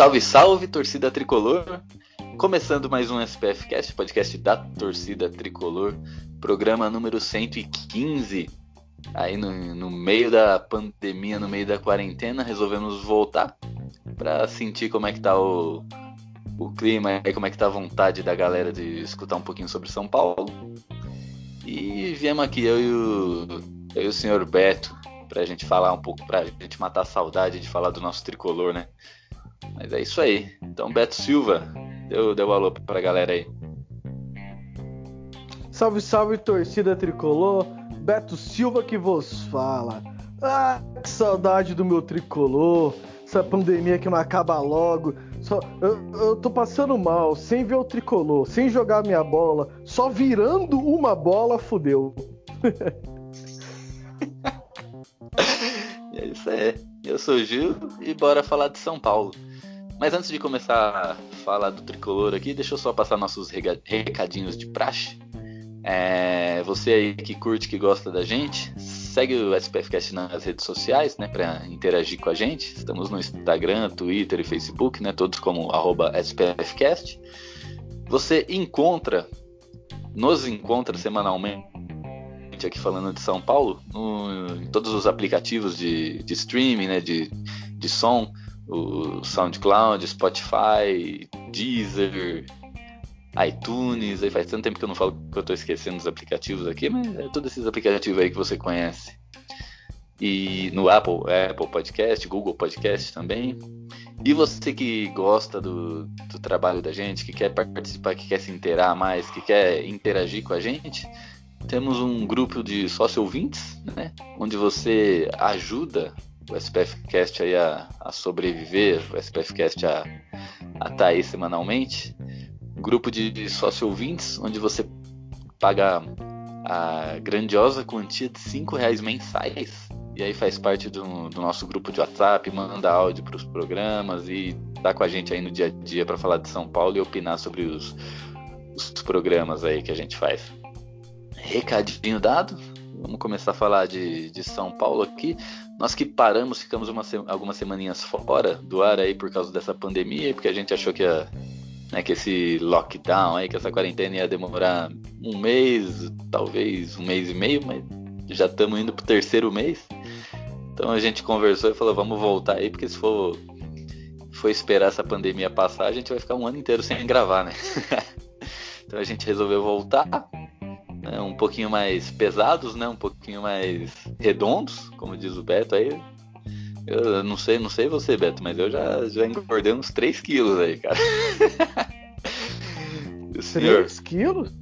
Salve, salve, torcida tricolor. Começando mais um SPF Cast, podcast da torcida tricolor, programa número 115. Aí no, no meio da pandemia, no meio da quarentena, resolvemos voltar para sentir como é que tá o, o clima e como é que tá a vontade da galera de escutar um pouquinho sobre São Paulo. E viemos aqui, eu e o, eu e o senhor Beto, pra gente falar um pouco, pra gente matar a saudade de falar do nosso tricolor, né? Mas é isso aí. Então, Beto Silva, deu, deu alô pra galera aí. Salve, salve, torcida tricolor. Beto Silva que vos fala. Ah, que saudade do meu tricolor. Essa pandemia que não acaba logo. Só, eu, eu tô passando mal, sem ver o tricolor, sem jogar minha bola, só virando uma bola, fudeu. é isso aí. Eu sou o Gil e bora falar de São Paulo. Mas antes de começar a falar do tricolor aqui, deixa eu só passar nossos recadinhos de praxe. É, você aí que curte, que gosta da gente, segue o SPFcast nas redes sociais, né, para interagir com a gente. Estamos no Instagram, Twitter e Facebook, né, todos como @spfcast. Você encontra, nos encontra semanalmente aqui falando de São Paulo, no, em todos os aplicativos de, de streaming, né, de, de som o SoundCloud, Spotify, Deezer, iTunes, aí faz tanto tempo que eu não falo que eu estou esquecendo os aplicativos aqui, mas é todos esses aplicativos aí que você conhece. E no Apple, Apple Podcast, Google Podcast também. E você que gosta do, do trabalho da gente, que quer participar, que quer se inteirar mais, que quer interagir com a gente, temos um grupo de sócio ouvintes, né? Onde você ajuda o SPFcast aí a, a sobreviver, o SPFcast a estar tá aí semanalmente. Grupo de sócio ouvintes, onde você paga a grandiosa quantia de 5 reais mensais. E aí faz parte do, do nosso grupo de WhatsApp, manda áudio para os programas e tá com a gente aí no dia a dia para falar de São Paulo e opinar sobre os, os programas aí que a gente faz. Recadinho dado, vamos começar a falar de, de São Paulo aqui. Nós que paramos, ficamos uma, algumas semaninhas fora do ar aí por causa dessa pandemia, porque a gente achou que, ia, né, que esse lockdown aí, que essa quarentena ia demorar um mês, talvez um mês e meio, mas já estamos indo pro terceiro mês. Então a gente conversou e falou, vamos voltar aí, porque se for, for esperar essa pandemia passar, a gente vai ficar um ano inteiro sem gravar, né? então a gente resolveu voltar né, um pouquinho mais pesados, né, um pouquinho mais redondos, como diz o Beto aí. Eu não sei, não sei você, Beto, mas eu já, já engordei uns 3 quilos aí, cara. 3 quilos?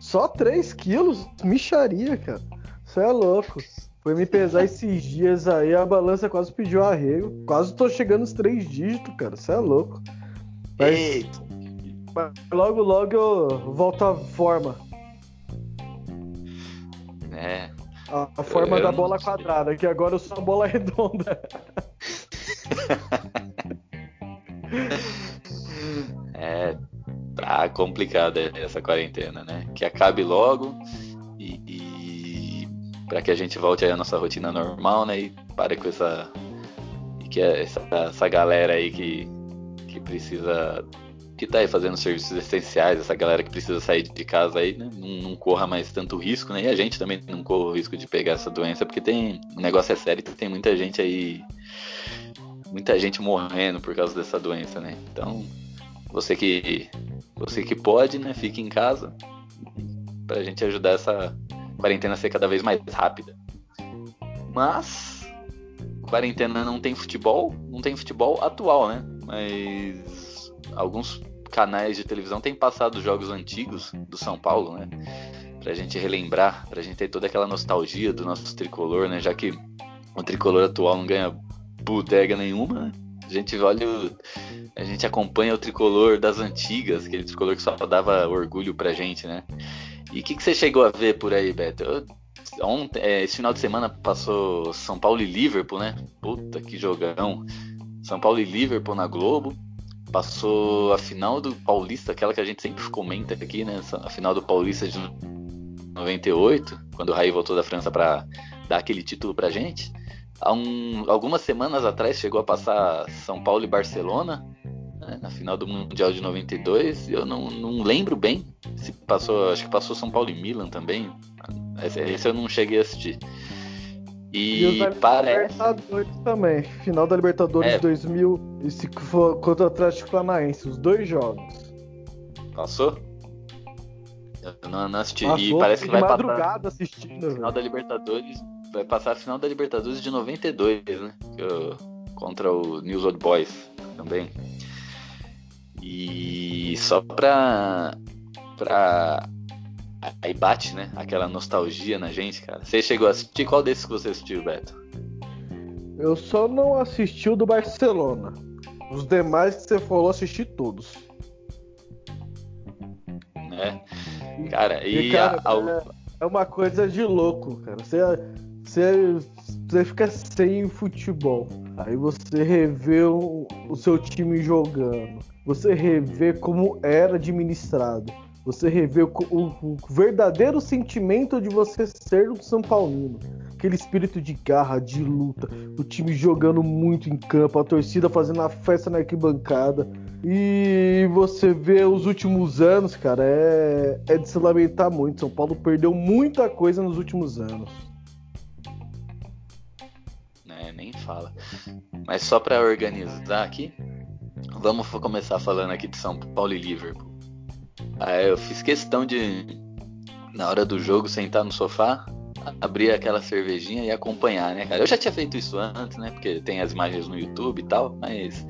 Só 3 quilos? Micharia, cara. Você é louco. Foi me pesar esses dias aí, a balança quase pediu arrego. Quase tô chegando nos 3 dígitos, cara. Você é louco. Mas, mas logo, logo eu volto à forma. É. A, a forma eu da bola quadrada, que agora eu sou a bola redonda. é, tá complicada essa quarentena, né? Que acabe logo e, e para que a gente volte aí à nossa rotina normal, né? E pare com essa e que essa, essa galera aí que, que precisa que tá aí fazendo serviços essenciais, essa galera que precisa sair de casa aí, né, não, não, corra mais tanto risco, né? E a gente também não corra o risco de pegar essa doença, porque tem. O negócio é sério tem muita gente aí. Muita gente morrendo por causa dessa doença, né? Então, você que. Você que pode, né? Fique em casa. Pra gente ajudar essa quarentena a ser cada vez mais rápida. Mas. Quarentena não tem futebol. Não tem futebol atual, né? Mas alguns canais de televisão têm passado jogos antigos do São Paulo, né? Pra gente relembrar, pra gente ter toda aquela nostalgia do nosso tricolor, né? Já que o tricolor atual não ganha bodega nenhuma, né? A gente olha, a gente acompanha o tricolor das antigas, aquele tricolor que só dava orgulho pra gente, né? E o que, que você chegou a ver por aí, Beto? Eu, ontem, é, esse final de semana passou São Paulo e Liverpool, né? Puta que jogão. São Paulo e Liverpool na Globo. Passou a final do Paulista, aquela que a gente sempre comenta aqui, né? A final do Paulista de 98, quando o Raí voltou da França para dar aquele título pra gente. Há um, algumas semanas atrás chegou a passar São Paulo e Barcelona né, na final do Mundial de 92. Eu não, não lembro bem se passou, acho que passou São Paulo e Milan também. Esse, esse eu não cheguei a assistir. E, E parece. Libertadores também. Final da Libertadores É. 2000 e se for contra o Atlético Paranaense, os dois jogos. Passou? Eu não, não assisti. Passou, e parece que vai passar madrugada assistindo. a final velho. da Libertadores. Vai passar a final da Libertadores de 92, né? Eu- contra o News Old Boys também. E só pra. pra. Aí bate, né? Aquela nostalgia na gente, cara. Você chegou a assistir? Qual desses que você assistiu, Beto? Eu só não assisti o do Barcelona. Os demais que você falou, assisti todos. Né? Cara, e, E, cara, a- a- é, é uma coisa de louco, cara. Você, você, você fica sem futebol. Aí você revê o, o seu time jogando. Você revê como era administrado. Você revê o, o- o verdadeiro sentimento de você ser um São Paulino. Aquele espírito de garra, de luta. O time jogando muito em campo, a torcida fazendo a festa na arquibancada. E você vê os últimos anos, cara, é, é de se lamentar muito. São Paulo perdeu muita coisa nos últimos anos. né, nem fala. Mas só pra organizar aqui, vamos começar falando aqui de São Paulo e Liverpool. Eu fiz questão de, na hora do jogo, sentar no sofá, abrir aquela cervejinha e acompanhar, né, cara? Eu já tinha feito isso antes, né? Porque tem as imagens no YouTube e tal, mas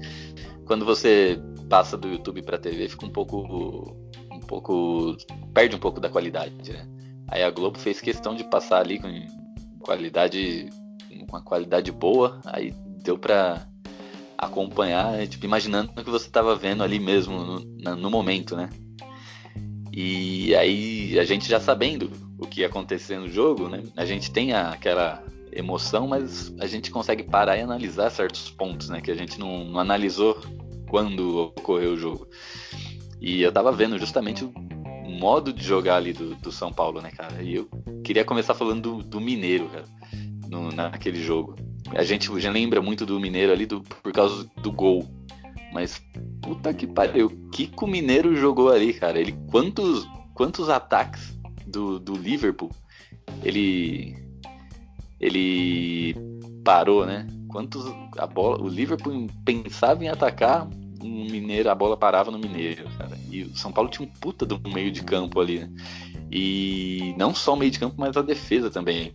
quando você passa do YouTube pra TV, fica um pouco. um pouco. perde um pouco da qualidade, né? Aí a Globo fez questão de passar ali com qualidade uma qualidade boa, aí deu pra acompanhar, tipo, imaginando o que você tava vendo ali mesmo no, no momento, né? E aí a gente já sabendo o que ia acontecer no jogo, né? A gente tem aquela emoção, mas a gente consegue parar e analisar certos pontos, né? Que a gente não, não analisou quando ocorreu o jogo. E eu tava vendo justamente o modo de jogar ali do, do São Paulo, né, cara? E eu queria começar falando do, do Mineiro, cara, no- naquele jogo. A gente já lembra muito do Mineiro ali do, por causa do gol. Mas puta que pariu, o que, que o Mineiro jogou ali, cara? Ele quantos quantos ataques do, do Liverpool ele ele parou, né? Quantos a bola, o Liverpool pensava em atacar, o Mineiro, a bola parava no Mineiro, cara. E o São Paulo tinha um puta do meio de campo ali, né? E não só o meio de campo, mas a defesa também,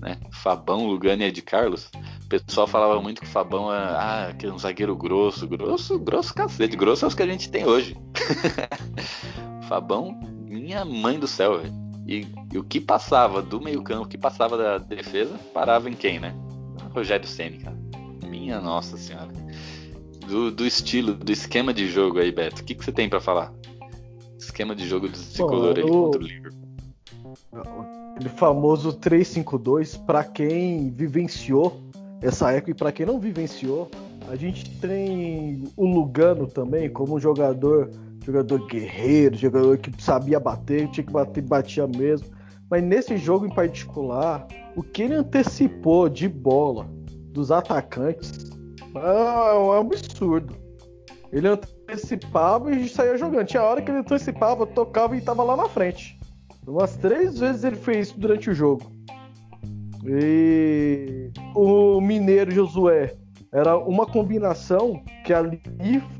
né? Fabão, Lugano e Ed Carlos. O pessoal falava muito que o Fabão é, ah, que é um zagueiro grosso, grosso, grosso cacete, grosso é os que a gente tem hoje. Fabão, minha mãe do céu, velho. E, e o que passava do meio-campo, o que passava da defesa, parava em quem, né? Rogério Ceni, cara. Minha nossa senhora. Do, do estilo, do esquema de jogo aí, Beto, o que, que você tem pra falar? Esquema de jogo do tricolor aí contra o Liverpool. Aquele famoso 352, pra quem vivenciou essa época e pra quem não vivenciou, a gente tem o Lugano também como jogador, jogador guerreiro, jogador que sabia bater, tinha que bater, batia mesmo. Mas nesse jogo em particular, o que ele antecipou de bola dos atacantes é um absurdo. Ele antecipava e saía jogando. Tinha hora que ele antecipava, tocava e tava lá na frente. Umas três vezes ele fez isso durante o jogo. E o Mineiro Josué era uma combinação que ali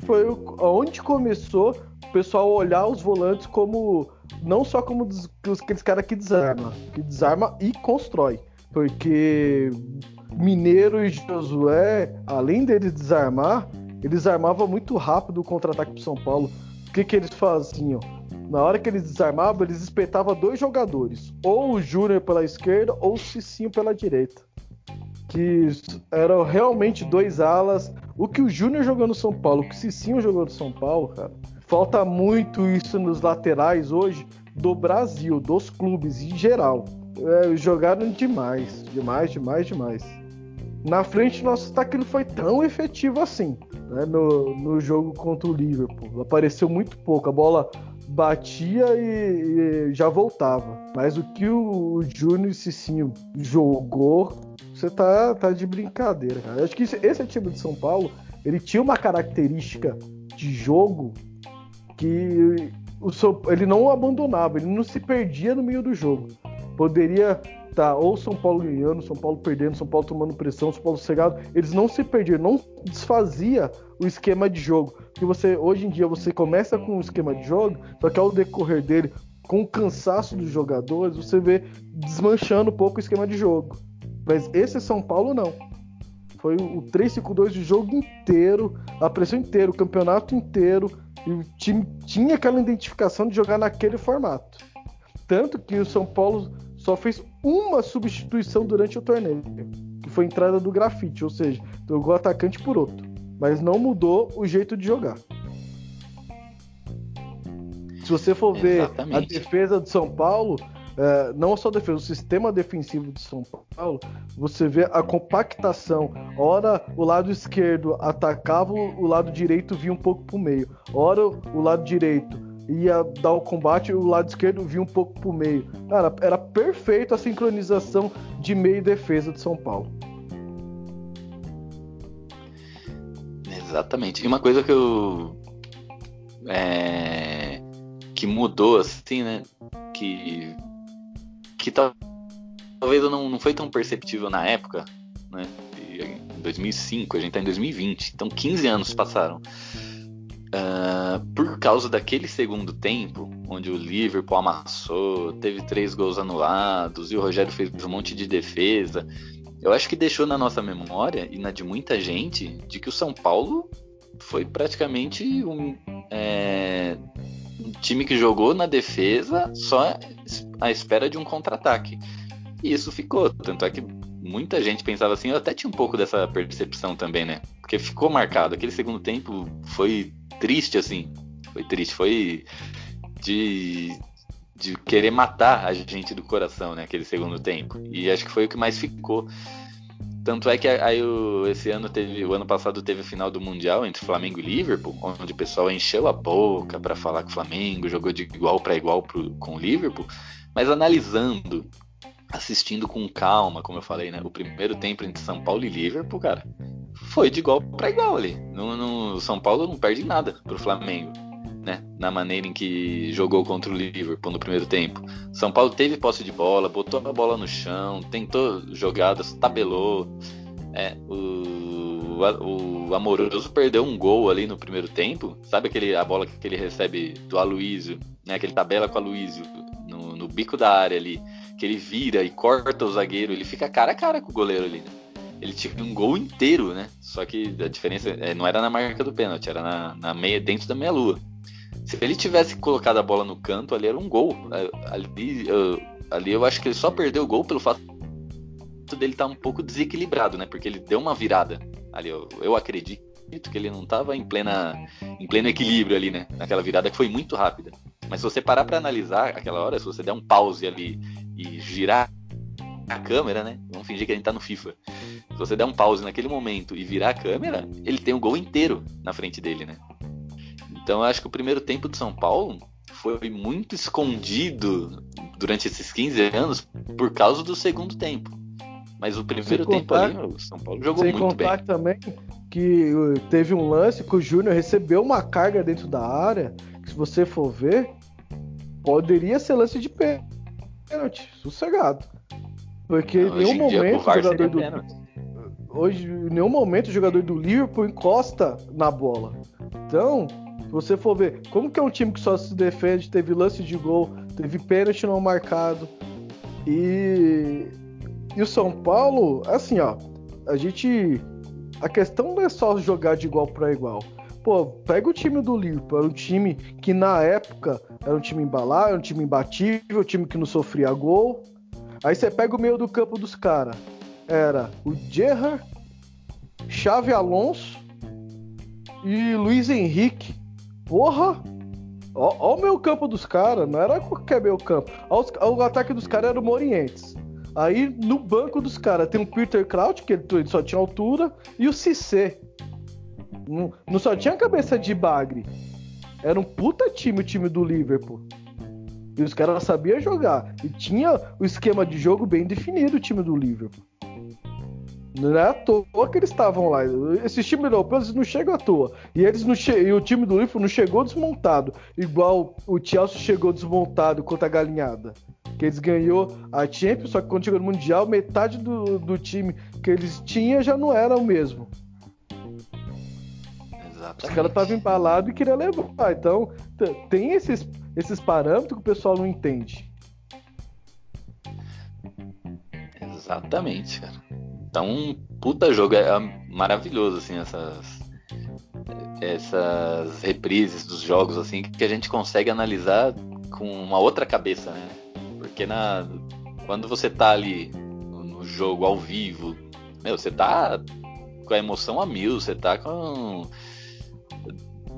foi onde começou o pessoal olhar os volantes como não só como des- aqueles caras que desarma, que desarma e constrói. Porque Mineiro e Josué, além deles desarmar, eles armavam muito rápido o contra-ataque pro São Paulo. O que, que eles faziam? Na hora que eles desarmavam, eles espetavam dois jogadores. Ou o Júnior pela esquerda, ou o Cicinho pela direita. Que eram realmente dois alas. O que o Júnior jogou no São Paulo, o que o Cicinho jogou no São Paulo, cara, falta muito isso nos laterais hoje do Brasil, dos clubes em geral. É, jogaram demais, demais, demais, demais. Na frente, nosso ataque não foi tão efetivo assim né, no, no jogo contra o Liverpool. Apareceu muito pouco, a bola batia e, e já voltava. Mas o que o, o Júnior Cicinho jogou, você tá, tá de brincadeira, cara. Eu acho que esse, esse time de São Paulo, ele tinha uma característica de jogo que o seu, ele não abandonava, ele não se perdia no meio do jogo. Poderia tá ou São Paulo ganhando, São Paulo perdendo, São Paulo tomando pressão, São Paulo cegado, eles não se perdiam, não desfazia o esquema de jogo. Que você hoje em dia você começa com um esquema de jogo, só que ao decorrer dele, com o cansaço dos jogadores, você vê desmanchando um pouco o esquema de jogo. Mas esse São Paulo não. Foi o 3-5-2 o jogo inteiro, a pressão inteira, o campeonato inteiro, e o time tinha aquela identificação de jogar naquele formato. Tanto que o São Paulo só fez uma substituição durante o torneio, que foi a entrada do grafite, ou seja, trocou atacante por outro, mas não mudou o jeito de jogar. Se você for ver Exatamente. a defesa do São Paulo, é, não só a defesa, o sistema defensivo de São Paulo, você vê a compactação. Ora, o lado esquerdo atacava, o lado direito vinha um pouco para o meio. Ora, o lado direito ia dar o combate, o lado esquerdo vinha um pouco pro meio. Cara, era perfeito a sincronização de meio e defesa de São Paulo. Exatamente. E uma coisa que eu. É, que mudou, assim, né? Que. Que talvez não, não foi tão perceptível na época, né? Em 2005, a gente tá em 2020, então 15 anos passaram. Uh, por causa daquele segundo tempo, onde o Liverpool amassou, teve três gols anulados e o Rogério fez um monte de defesa, eu acho que deixou na nossa memória e na de muita gente de que o São Paulo foi praticamente um, é, um time que jogou na defesa só à espera de um contra-ataque. E isso ficou. Tanto é que muita gente pensava assim, eu até tinha um pouco dessa percepção também, né? Porque ficou marcado. Aquele segundo tempo foi triste, assim. Foi triste, foi de, de querer matar a gente do coração, né? Aquele segundo tempo. E acho que foi o que mais ficou. Tanto é que aí o, esse ano teve, o ano passado teve a final do Mundial entre Flamengo e Liverpool, onde o pessoal encheu a boca para falar que o Flamengo jogou de igual para igual pro, com o Liverpool, mas analisando, assistindo com calma, como eu falei, né? O primeiro tempo entre São Paulo e Liverpool, cara, foi de igual para igual ali. No, no, São Paulo não perde nada pro Flamengo, né? Na maneira em que jogou contra o Liverpool no primeiro tempo. São Paulo teve posse de bola, botou a bola no chão, tentou jogadas, tabelou. É, o, o Amoroso perdeu um gol ali no primeiro tempo. Sabe aquele, a bola que ele recebe do Aloísio, né? Aquele tabela com o Aloísio no, no bico da área ali. Que ele vira e corta o zagueiro, ele fica cara a cara com o goleiro ali. Né? ele tinha um gol inteiro, né? Só que a diferença é, não era na marca do pênalti, era na, na meia, dentro da meia lua. Se ele tivesse colocado a bola no canto, ali era um gol. Ali, eu, ali eu acho que ele só perdeu o gol pelo fato dele estar tá um pouco desequilibrado, né? Porque ele deu uma virada. Ali eu, eu acredito que ele não estava em plena em pleno equilíbrio ali, né? Naquela virada que foi muito rápida. Mas se você parar para analisar aquela hora, se você der um pause ali e girar a câmera, né? Vamos fingir que a gente tá no FIFA. Se você der um pause naquele momento e virar a câmera, ele tem o um gol inteiro na frente dele, né? Então eu acho que o primeiro tempo de São Paulo foi muito escondido durante esses 15 anos por causa do segundo tempo. Mas o primeiro sem tempo contar, ali, o São Paulo jogou muito bem. Sem contar também que uh, teve um lance que o Júnior recebeu uma carga dentro da área, que se você for ver, poderia ser lance de pênalti, sossegado. Porque em nenhum momento o jogador do. Hoje, em nenhum momento o jogador do Liverpool encosta na bola. Então, se você for ver, como que é um time que só se defende, teve lance de gol, teve pênalti não marcado. E, e o São Paulo, assim, ó, a gente. A questão não é só jogar de igual para igual. Pô, pega o time do Liverpool, era um time que na época era um time embalado, era um time imbatível, um time que não sofria gol. Aí você pega o meio do campo dos caras. Era o Gerrard, Chave Alonso e Luiz Henrique. Porra! Ó, ó o meio campo dos caras, não era qualquer meio campo. Ó, os- ó, o ataque dos caras era o Morientes. Aí no banco dos caras tem o Peter Kraut, que ele só tinha altura, e o Cissé. Não, não só tinha cabeça de bagre. Era um puta time o time do Liverpool. E os caras sabiam jogar. E tinha o esquema de jogo bem definido o time do Liverpool. Não é à toa que eles estavam lá. Esses times europeus não chegam à toa. E, eles não che... e o time do Liverpool não chegou desmontado. Igual o Chelsea chegou desmontado contra a galinhada. Que eles ganhou a Champions, só que quando chegou no Mundial, metade do, do time que eles tinham já não era o mesmo. Os Exatamente. caras estavam embalados e queriam levar. Então, t- tem esses, esses parâmetros que o pessoal não entende. Exatamente, cara. Então, puta jogo, é maravilhoso, assim, essas. Essas reprises dos jogos, assim, que a gente consegue analisar com uma outra cabeça, né? Porque na, quando você tá ali no, jogo ao vivo, meu, você tá com a emoção a mil, você tá com.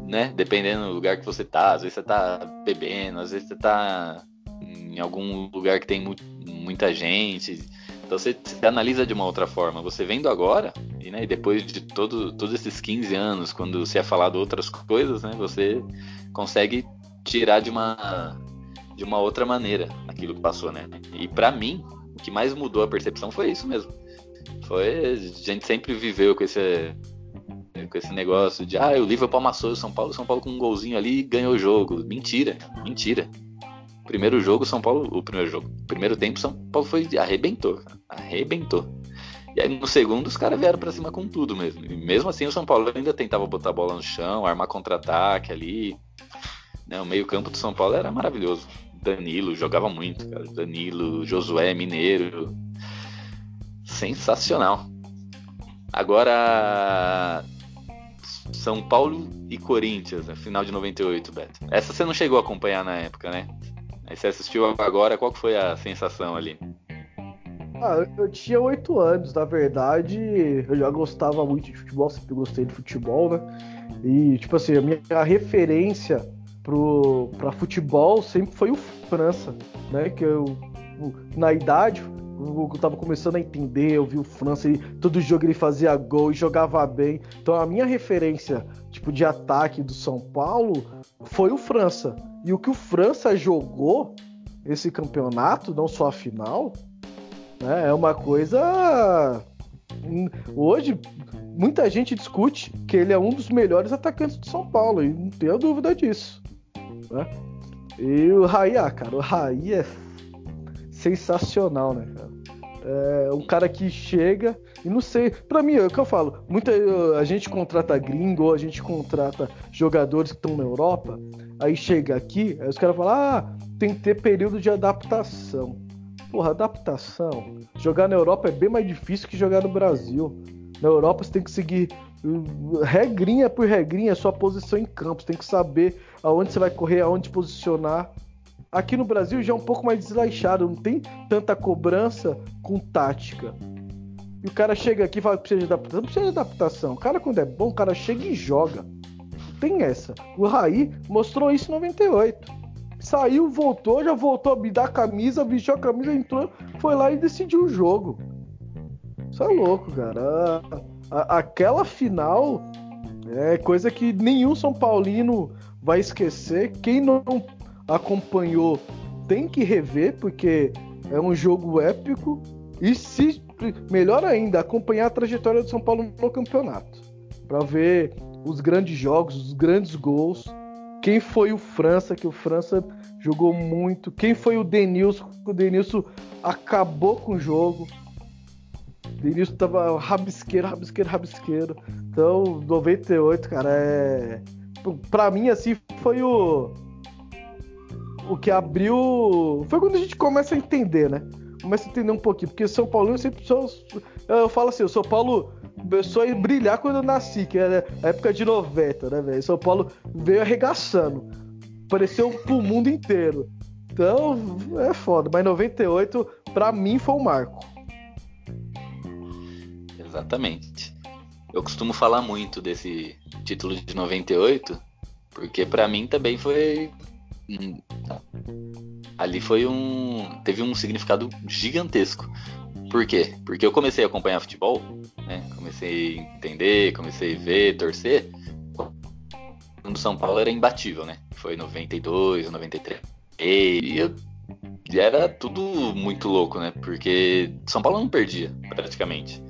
Né? Dependendo do lugar que você tá, às vezes você tá bebendo, às vezes você tá em algum lugar que tem mu- muita gente. Então você, você analisa de uma outra forma. Você vendo agora, e, né, depois de todo, todos esses 15 anos, quando você é falado outras coisas, né, você consegue tirar de uma, de uma outra maneira aquilo que passou, né? E pra mim, o que mais mudou a percepção foi isso mesmo. Foi a gente sempre viveu com esse com esse negócio de ah, o Liverpool amassou o São Paulo, o São Paulo com um golzinho ali ganhou o jogo. Mentira, mentira. Primeiro jogo, São Paulo, o primeiro jogo, primeiro tempo, São Paulo foi arrebentou, arrebentou. E aí no segundo os caras vieram pra cima com tudo mesmo. E mesmo assim o São Paulo ainda tentava botar a bola no chão, armar contra-ataque ali. Né, o meio-campo do São Paulo era maravilhoso. Danilo jogava muito, cara. Danilo, Josué, Mineiro. Sensacional. Agora São Paulo e Corinthians, né, final de 98, Beto. Essa você não chegou a acompanhar na época, né? Aí você assistiu agora, qual foi a sensação ali? Ah, eu tinha oito anos, na verdade, eu já gostava muito de futebol, sempre gostei de futebol, né? E, tipo assim, a minha referência pro, pra futebol sempre foi o França, né? Que eu, na idade, eu tava começando a entender, eu vi o França e todo jogo ele fazia gol e jogava bem. Então a minha referência, tipo, de ataque do São Paulo foi o França. E o que o França jogou esse campeonato, não só a final, né, é uma coisa. hum, Hoje, muita gente discute que ele é um dos melhores atacantes do São Paulo, e não tenho dúvida disso. Né? E o Raí, ah, cara, o Raí é sensacional, né, cara? É um cara que chega e não sei, pra mim, é o que eu falo, muita a gente contrata gringo, a gente contrata jogadores que estão na Europa, aí chega aqui, aí os caras falam: "Ah, tem que ter período de adaptação". Porra, adaptação. Jogar na Europa é bem mais difícil que jogar no Brasil. Na Europa você tem que seguir regrinha por regrinha, sua posição em campo. Você tem que saber aonde você vai correr, aonde posicionar. Aqui no Brasil já é um pouco mais desleixado, não tem tanta cobrança com tática. E o cara chega aqui e fala que precisa de adaptação. Não precisa de adaptação. O cara, quando é bom, o cara chega e joga. Tem essa. O Raí mostrou isso em 98. Saiu, voltou, já voltou a me dar a camisa, vestiu a camisa, entrou, foi lá e decidiu o jogo. Isso é louco, cara. A- aquela final é coisa que nenhum São Paulino vai esquecer. Quem não acompanhou tem que rever, porque é um jogo épico. E se melhor ainda, acompanhar a trajetória do São Paulo no campeonato. Para ver os grandes jogos, os grandes gols. Quem foi o França, que o França jogou muito. Quem foi o Denilson, que o Denilson acabou com o jogo. O Denilson tava rabisqueiro, rabisqueiro, rabisqueiro. Então, 98, cara, é. Pra mim, assim, foi o. O que abriu. Foi quando a gente começa a entender, né? Começa a entender um pouquinho. Porque São Paulo eu sempre sou. Eu falo assim, o São Paulo começou a brilhar quando eu nasci, que era a época de 90, né, velho? São Paulo veio arregaçando. Apareceu pro mundo inteiro. Então, é foda. Mas 98, pra mim, foi um marco. Exatamente. Eu costumo falar muito desse título de 98, porque para mim também foi ali foi um teve um significado gigantesco. Por quê? Porque eu comecei a acompanhar futebol, né? Comecei a entender, comecei a ver, torcer. Quando São Paulo era imbatível, né? Foi 92, 93. E eu e era tudo muito louco, né? Porque São Paulo não perdia, praticamente.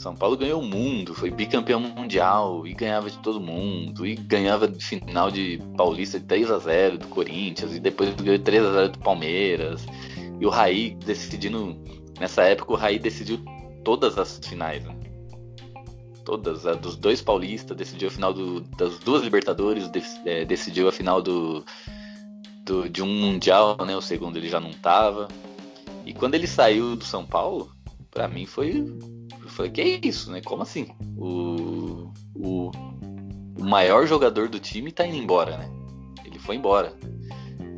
São Paulo ganhou o mundo, foi bicampeão mundial e ganhava de todo mundo, e ganhava final de Paulista de 3 a 0 do Corinthians, e depois ganhou 3 a 0 do Palmeiras. E o Raí decidindo, nessa época o Raí decidiu todas as finais, né? Todas, a dos dois paulistas, decidiu a final do, das duas Libertadores, de, é, decidiu a final do, do, de um Mundial, né? O segundo ele já não tava. E quando ele saiu do São Paulo, para mim foi falei, que isso, né? Como assim? O, o, o maior jogador do time tá indo embora, né? Ele foi embora.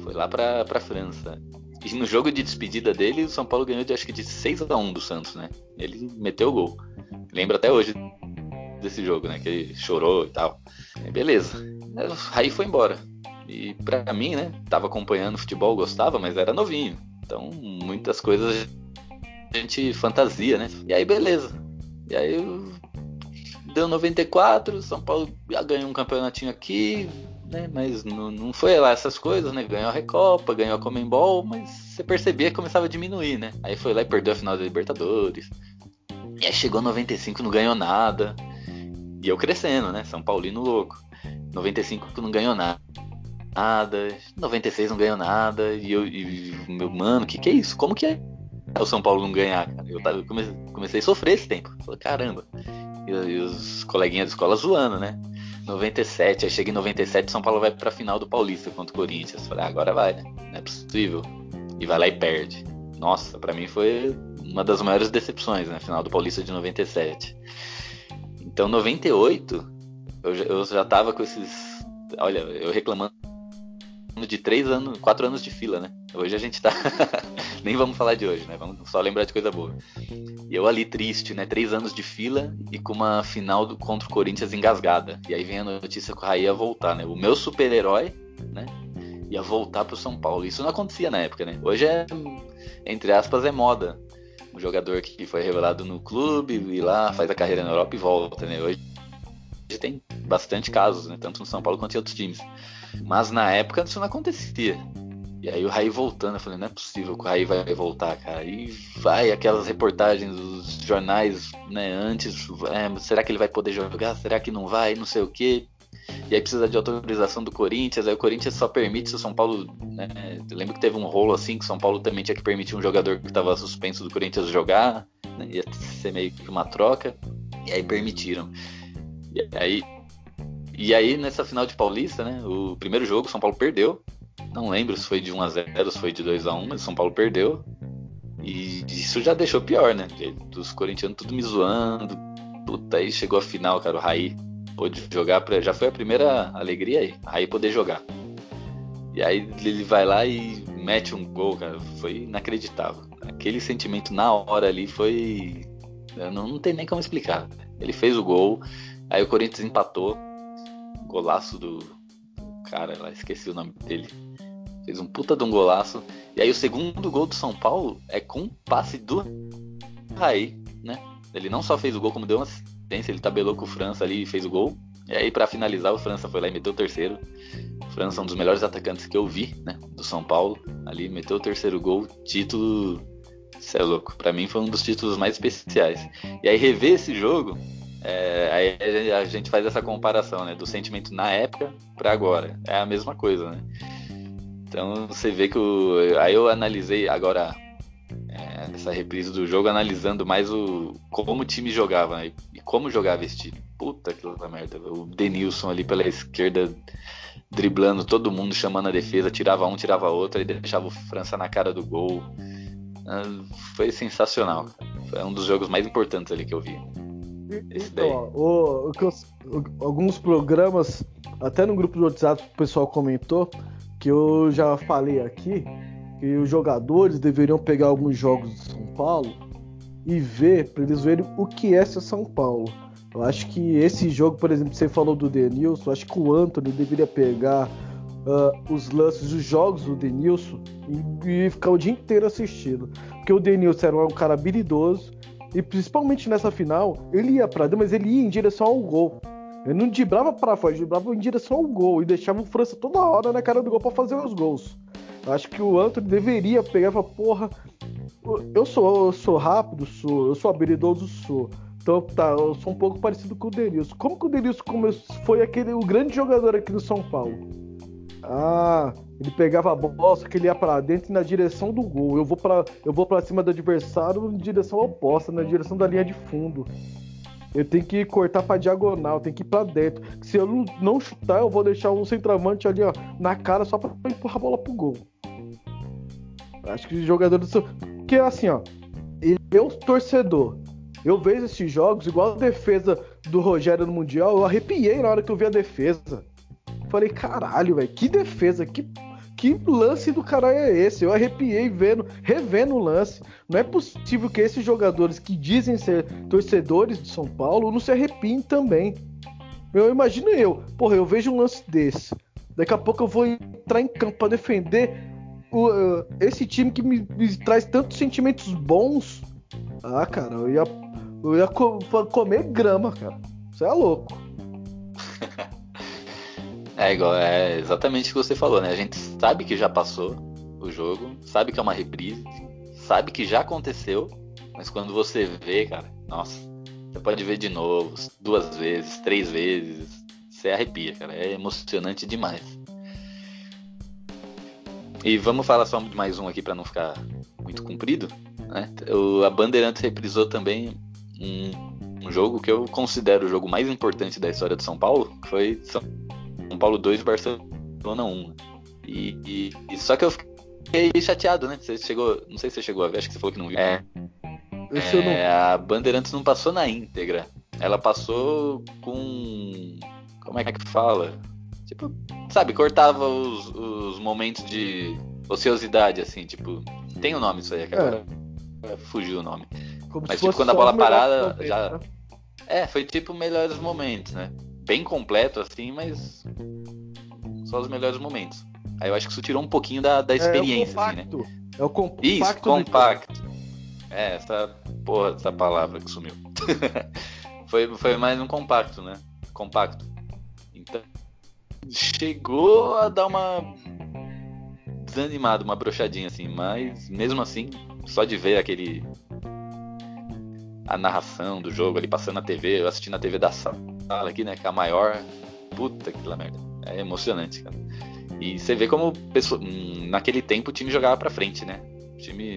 Foi lá pra, pra França. E no jogo de despedida dele, o São Paulo ganhou de acho que de 6 a 1 do Santos, né? Ele meteu o gol. Lembro até hoje desse jogo, né? Que ele chorou e tal. E beleza. Aí foi embora. E pra mim, né? Tava acompanhando futebol, gostava, mas era novinho. Então, muitas coisas a gente fantasia, né? E aí, beleza. E aí deu 94, São Paulo ganhou um campeonatinho aqui, né? Mas não, não foi lá essas coisas, né? Ganhou a Recopa, ganhou a Comembol, mas você percebia que começava a diminuir, né? Aí foi lá e perdeu a final da Libertadores. E aí chegou 95, não ganhou nada. E eu crescendo, né? São Paulino louco. 95 não ganhou nada. Nada. 96 não ganhou nada. E eu, e, meu mano, que que é isso? Como que é o São Paulo não ganhar, cara. Eu, tava, eu comecei, comecei, a sofrer esse tempo. Falei, caramba. E, e, os coleguinhas da escola zoando, né? 97, aí chega em 97, São Paulo vai pra final do Paulista contra o Corinthians. Falei, ah, agora vai, né? Não é possível. E vai lá e perde. Nossa, para mim foi uma das maiores decepções, né? Final do Paulista de 97. Então, 98, eu, eu já tava com esses. Olha, eu reclamando de três anos, quatro anos de fila, né? Hoje a gente tá. Nem vamos falar de hoje, né? Vamos só lembrar de coisa boa. E eu ali triste, né? Três anos de fila e com uma final do, contra o Corinthians engasgada. E aí vem a notícia que o Raí ia voltar, né? O meu super-herói, né? Ia voltar pro São Paulo. Isso não acontecia na época, né? Hoje é, entre aspas, é moda. Um jogador que foi revelado no clube, e lá, faz a carreira na Europa e volta, né? Hoje tem bastante casos, né? Tanto no São Paulo quanto em outros times. Mas na época isso não acontecia. E aí o Raí voltando, eu falei, não é possível que o Raí vai voltar, cara. E vai aquelas reportagens dos jornais, né, antes, é, será que ele vai poder jogar? Será que não vai? Não sei o quê. E aí precisa de autorização do Corinthians, aí o Corinthians só permite se o São Paulo. Né, lembro que teve um rolo assim que o São Paulo também tinha que permitir um jogador que estava suspenso do Corinthians jogar. Né, ia ser meio que uma troca. E aí permitiram. E aí e aí, nessa final de Paulista, né? O primeiro jogo, São Paulo perdeu. Não lembro se foi de 1x0, se foi de 2x1, mas São Paulo perdeu. E isso já deixou pior, né? Os corintianos tudo me zoando. Puta, aí chegou a final, cara. O Raí pôde jogar. Pra... Já foi a primeira alegria aí. Raí poder jogar. E aí ele vai lá e mete um gol, cara. Foi inacreditável. Aquele sentimento na hora ali foi. Não, não tem nem como explicar. Ele fez o gol. Aí o Corinthians empatou golaço do, cara, lá esqueci o nome dele. Fez um puta de um golaço. E aí o segundo gol do São Paulo é com passe do Raí, né? Ele não só fez o gol, como deu uma assistência, ele tabelou com o França ali e fez o gol. E aí para finalizar o França foi lá e meteu o terceiro. O França é um dos melhores atacantes que eu vi, né, do São Paulo. Ali meteu o terceiro gol, título, cê é louco. Para mim foi um dos títulos mais especiais. E aí rever esse jogo é, aí a gente faz essa comparação, né? Do sentimento na época para agora. É a mesma coisa, né? Então você vê que o. Aí eu analisei agora é, essa reprise do jogo, analisando mais o como o time jogava né? e como jogava esse time. Puta que merda. O Denilson ali pela esquerda driblando todo mundo, chamando a defesa, tirava um, tirava outro, e deixava o França na cara do gol. Ah, foi sensacional. Foi um dos jogos mais importantes ali que eu vi. Então, o, o, alguns programas, até no grupo do WhatsApp, o pessoal comentou que eu já falei aqui que os jogadores deveriam pegar alguns jogos de São Paulo e ver, para eles verem o que é ser São Paulo. Eu acho que esse jogo, por exemplo, você falou do Denilson, eu acho que o Anthony deveria pegar uh, os lances, os jogos do Denilson e, e, ficar o dia inteiro assistindo. Porque o Denilson era um cara habilidoso e principalmente nessa final, ele ia dentro, mas ele ia em direção ao gol. Ele não dibrava para fora, ele dibrava em direção ao gol e deixava o França toda hora na cara do gol para fazer os gols. Acho que o Anthony deveria pegar e falar, porra, eu sou, eu sou rápido, sou, eu sou habilidoso, sou. Então tá, eu sou um pouco parecido com o Denilson. Como que o Denilson foi aquele o grande jogador aqui do São Paulo? Ah, ele pegava a bola, só que ele ia para dentro e na direção do gol. Eu vou para eu vou para cima do adversário em direção oposta, na direção da linha de fundo. Eu tenho que cortar para diagonal, tenho que ir para dentro. Se eu não chutar, eu vou deixar um centroavante ali, ó, na cara só para empurrar a bola pro gol. Acho que os jogadores que assim, ó, eu torcedor, eu vejo esses jogos igual a defesa do Rogério no Mundial, eu arrepiei na hora que eu vi a defesa. Falei, caralho, velho, que defesa, que, que lance do caralho é esse? Eu arrepiei vendo, revendo o lance. Não é possível que esses jogadores que dizem ser torcedores de São Paulo não se arrepiem também. Eu imagino eu, porra, eu vejo um lance desse. Daqui a pouco eu vou entrar em campo para defender o, uh, esse time que me, me, traz tantos sentimentos bons. Ah, cara, eu ia, eu ia co comer grama, cara. Você é louco. É igual, é exatamente o que você falou, né? A gente sabe que já passou o jogo, sabe que é uma reprise, sabe que já aconteceu, mas quando você vê, cara, nossa, você pode ver de novo, duas vezes, três vezes, você arrepia, cara. É emocionante demais. E vamos falar só de mais um aqui para não ficar muito comprido. Né? O, a Bandeirantes reprisou também um, um, jogo que eu considero o jogo mais importante da história do São Paulo, que foi São Paulo 2 Barcelona 1. E, e, e, só que eu fiquei chateado, né? Você chegou, não sei se você chegou a ver, acho que você falou que não viu. É, é, a Bandeirantes não passou na íntegra. Ela passou com como é que fala? Tipo, sabe, cortava os, os momentos de ociosidade, assim, tipo. Tem o um nome isso aí, agora é. fugiu o nome. Como Mas tipo, quando a bola parada momento, já. Né? É, foi tipo melhores momentos, né? Bem completo, assim, mas. Só os melhores momentos. Aí eu acho que isso tirou um pouquinho da, da experiência, é, é assim, né? É o compacto. Isso, compacto. É, essa porra, essa palavra que sumiu. foi, foi mais um compacto, né? Compacto. Então, chegou a dar uma desanimada, uma brochadinha assim, mas mesmo assim, só de ver aquele a narração do jogo ali passando na TV, eu assistindo na TV da sala aqui, né, que é a maior, puta que lá merda. É emocionante, cara. E você vê como pessoa, hum, naquele tempo o time jogava para frente, né? O time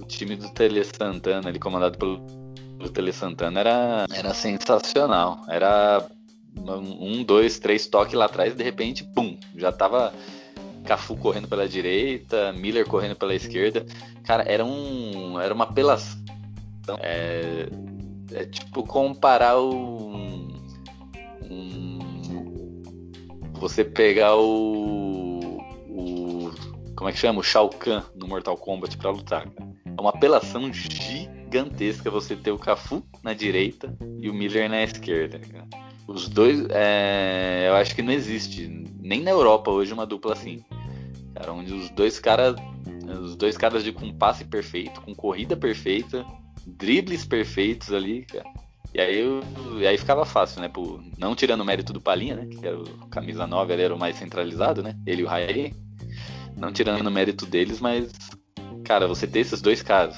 o time do Tele Santana, ali comandado pelo, pelo Tele Santana era era sensacional. Era um, dois, três toques lá atrás, de repente, pum, já tava Cafu correndo pela direita, Miller correndo pela esquerda. Cara, era um, era uma apelação. É, é tipo comparar o, um, você pegar o, o como é que chama, o Shao Kahn no Mortal Kombat para lutar. É uma apelação gigantesca você ter o Cafu na direita e o Miller na esquerda. Os dois, é, eu acho que não existe, nem na Europa hoje, uma dupla assim. Onde os dois caras, os dois caras de com passe perfeito, com corrida perfeita, dribles perfeitos ali, cara. E aí, eu, e aí ficava fácil, né? Por, não tirando o mérito do Palinha, né? Que era o camisa 9, ele era o mais centralizado, né? Ele e o Raí. Não tirando o mérito deles, mas, cara, você ter esses dois caras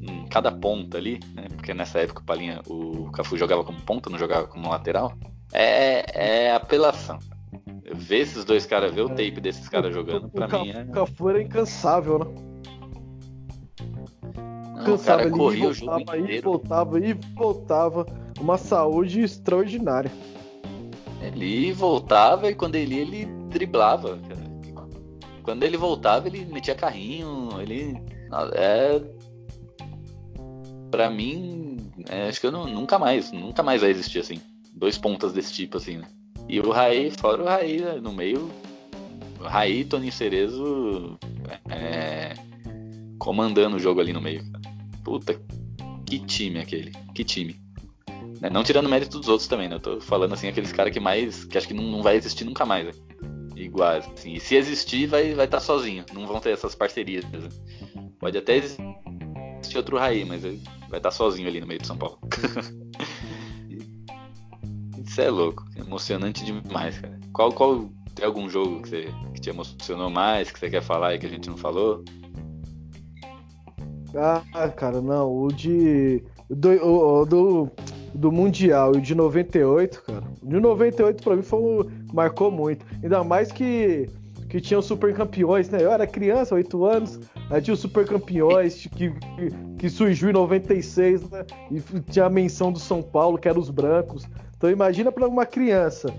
em cada ponta ali, né? Porque nessa época o Palinha, o Cafu jogava como ponta, não jogava como lateral. É, é apelação. Ver esses dois caras, ver o tape desses caras jogando, pra o mim é. O Cafu era incansável, né? Não, Cansava, corria o jogo inteiro. E voltava e voltava. Uma saúde extraordinária. Ele voltava e quando ele ia, ele driblava. Quando ele voltava, ele metia carrinho. Ele. É para mim, é, acho que eu não, nunca mais, nunca mais vai existir assim. Dois pontas desse tipo, assim, né? E o Raí, fora o Raí, né? no meio, Raí e Tony Cerezo é, comandando o jogo ali no meio. Puta, que time aquele, que time. né? Não tirando mérito dos outros também, né? Eu tô falando assim, aqueles caras que mais. que acho que não, não vai existir nunca mais, né? Igual, assim. E se existir, vai estar vai tá sozinho. Não vão ter essas parcerias. Né? Pode até existir outro Raí, mas vai estar tá sozinho ali no meio de São Paulo. Isso é louco. Emocionante demais, cara. Qual, qual. Tem algum jogo que, você, que te emocionou mais, que você quer falar e que a gente não falou? Ah, cara, não. O de. Do, o, do, do Mundial e de 98, cara. O de 98 pra mim foi, marcou muito. Ainda mais que, que tinha os super campeões, né? Eu era criança, 8 anos, aí tinha os super campeões que, que, que surgiu em 96, né? E tinha a menção do São Paulo, que eram os brancos. Então imagina para uma criança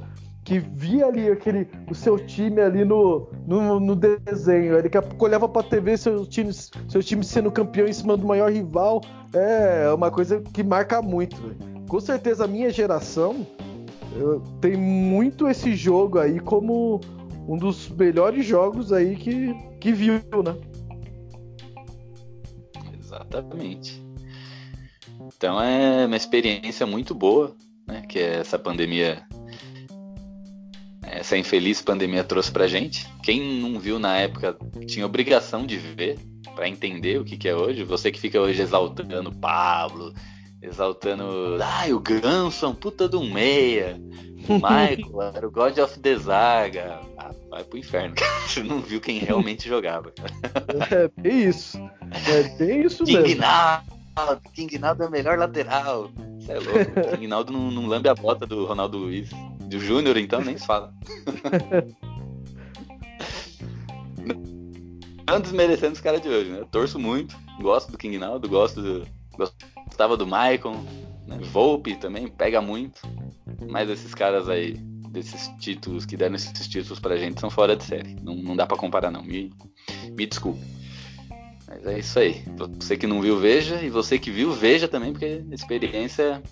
que via ali aquele, o seu time ali no, no, no desenho. Ele pouco olhava pra TV seu time, seu time sendo campeão em cima do maior rival. É uma coisa que marca muito. Véio. Com certeza a minha geração tem muito esse jogo aí como um dos melhores jogos aí que, que viu, né? Exatamente. Então é uma experiência muito boa, né? Que essa pandemia essa infeliz pandemia trouxe pra gente. Quem não viu na época tinha obrigação de ver para entender o que, que é hoje. Você que fica hoje exaltando o Pablo, exaltando. Ai, o Ganso, um puta do meia. O Michael era o God of the Zaga. Ah, vai pro inferno, Você não viu quem realmente jogava. É bem isso. É bem isso King mesmo. Naldo, King Naldo é o melhor lateral. Você é louco. King Naldo não, não lambe a bota do Ronaldo Luiz. Do Júnior, então, nem se fala. Não desmerecendo os caras de hoje, né? Eu torço muito, gosto do King Naldo, gosto do, gostava do Maicon, né? Volpe também, pega muito. Mas esses caras aí, desses títulos, que deram esses títulos pra gente, são fora de série. Não, não dá pra comparar, não. Me, me desculpe. Mas é isso aí. Você que não viu, veja. E você que viu, veja também, porque a experiência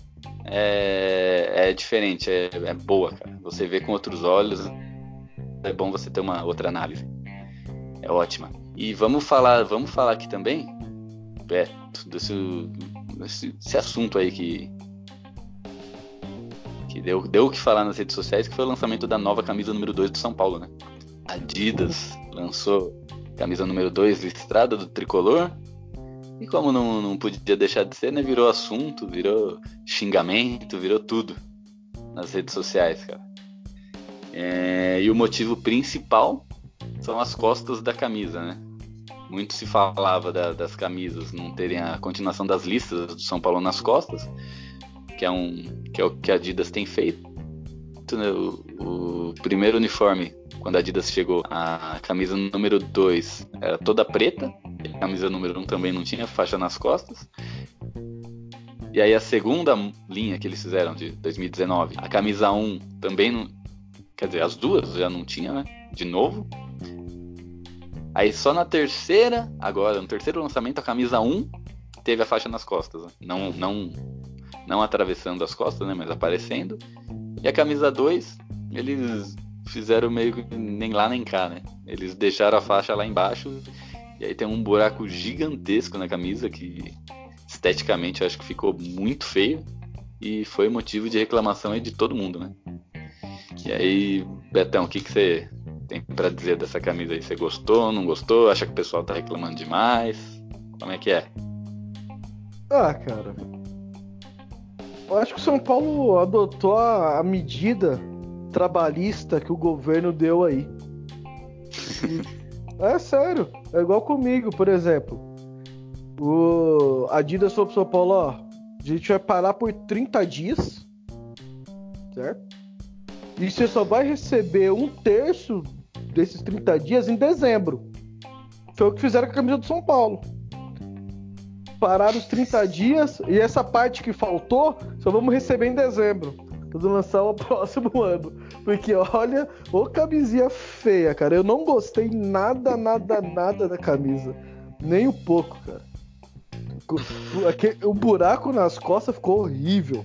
é, é diferente, é, é, boa, cara. Você vê com outros olhos, é bom você ter uma outra análise. É ótima. E vamos falar, vamos falar aqui também, Beto, desse, desse, desse assunto aí que que deu, deu o que falar nas redes sociais, que foi o lançamento da nova camisa número 2 do São Paulo, né? Adidas lançou camisa número 2 listrada do tricolor e como não, não podia deixar de ser, né? Virou assunto, virou xingamento, virou tudo nas redes sociais, cara. É, e o motivo principal são as costas da camisa, né? Muito se falava da, das camisas não terem a continuação das listas do São Paulo nas costas, que é, um, que é o que a Adidas tem feito. Né? O, o primeiro uniforme, quando a Adidas chegou, a camisa número 2 era toda preta, a camisa número 1 um também não tinha faixa nas costas. E aí a segunda linha que eles fizeram de 2019, a camisa 1 também não. Quer dizer, as duas já não tinha, né? De novo. Aí só na terceira, agora, no terceiro lançamento, a camisa 1 teve a faixa nas costas. Né? Não, não, não atravessando as costas, né? Mas aparecendo. E a camisa 2, eles fizeram meio que nem lá nem cá, né? Eles deixaram a faixa lá embaixo e aí tem um buraco gigantesco na camisa que esteticamente eu acho que ficou muito feio e foi motivo de reclamação de todo mundo, né? E aí, Betão, o que, que você tem para dizer dessa camisa aí? Você gostou, não gostou? Acha que o pessoal tá reclamando demais? Como é que é? Ah, cara. Eu acho que o São Paulo adotou a medida trabalhista que o governo deu aí. É sério. É igual comigo, por exemplo. O Adidas falou pro São Paulo, ó. A gente vai parar por 30 dias. Certo? E você só vai receber um terço desses 30 dias em dezembro. Foi o que fizeram com a camisa do São Paulo. Pararam os 30 dias e essa parte que faltou só vamos receber em dezembro quando lançar o próximo ano. Porque olha, ô camisinha feia, cara. Eu não gostei nada, nada, nada da camisa. Nem um pouco, cara. O buraco nas costas ficou horrível.